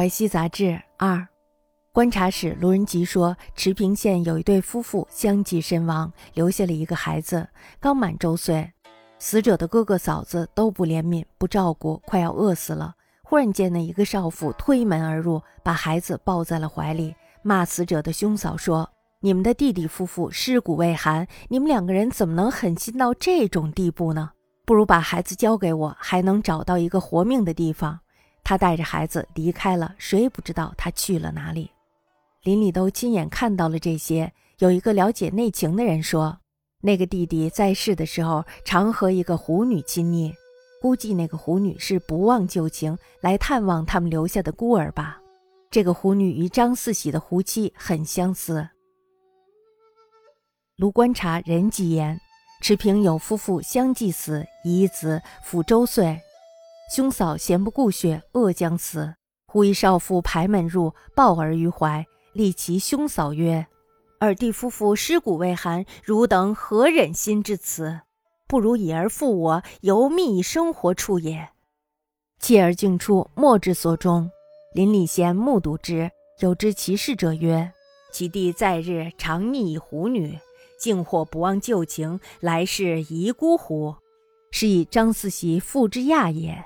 淮西杂志二，观察室卢仁吉说，池平县有一对夫妇相继身亡，留下了一个孩子，刚满周岁。死者的哥哥嫂子都不怜悯不照顾，快要饿死了。忽然间呢，一个少妇推门而入，把孩子抱在了怀里，骂死者的兄嫂说：“你们的弟弟夫妇尸骨未寒，你们两个人怎么能狠心到这种地步呢？不如把孩子交给我，还能找到一个活命的地方。”他带着孩子离开了，谁也不知道他去了哪里。邻里都亲眼看到了这些。有一个了解内情的人说，那个弟弟在世的时候常和一个狐女亲昵，估计那个狐女是不忘旧情来探望他们留下的孤儿吧。这个狐女与张四喜的狐妻很相似。卢观察人吉言，池平有夫妇相继死，遗子抚周岁。兄嫂闲不顾血，恶将死。忽一少妇排门入，抱儿于怀，立其兄嫂曰：“尔弟夫妇尸骨未寒，汝等何忍心至此？不如以儿负我，犹觅生活处也。”弃儿竟出，莫之所终。邻里贤目睹之，有知其事者曰：“其弟在日常溺以狐女，竟或不忘旧情，来世遗孤乎？是以张四喜父之亚也。”